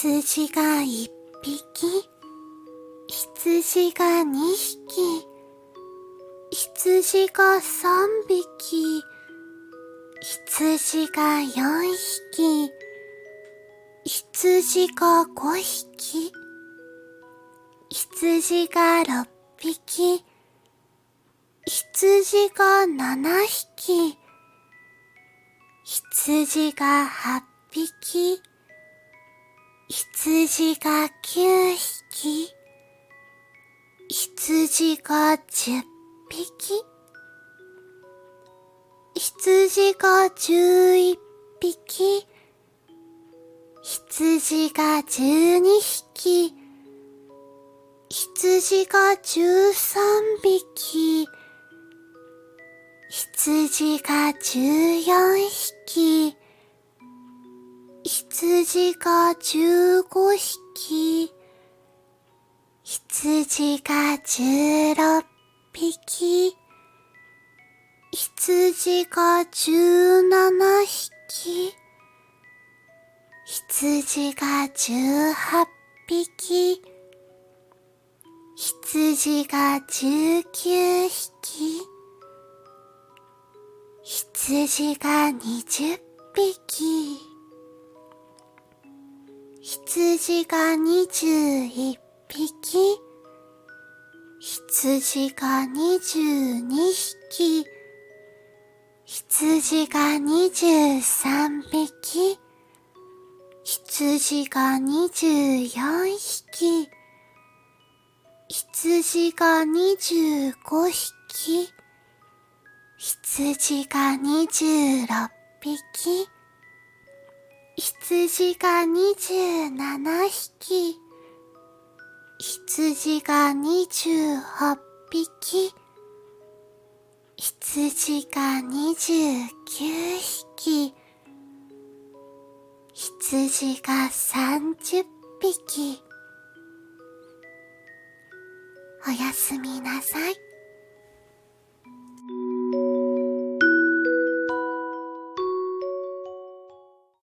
羊が一匹、羊が二匹、羊が三匹、羊が四匹、羊が五匹、羊が六匹、羊が七匹、羊が八匹、羊が九匹、羊が十匹、羊が十一匹、羊が十二匹、羊が十三匹、羊が十四匹、羊が十五匹、羊が十六匹、羊が十七匹、羊が十八匹、羊が十九匹、羊が二十匹、羊が二十一匹、羊が二十二匹、羊が二十三匹、羊が二十四匹、羊が二十五匹、羊が二十六匹、羊が二十七匹、羊が二十八匹、羊が二十九匹、羊が三十匹。おやすみなさい。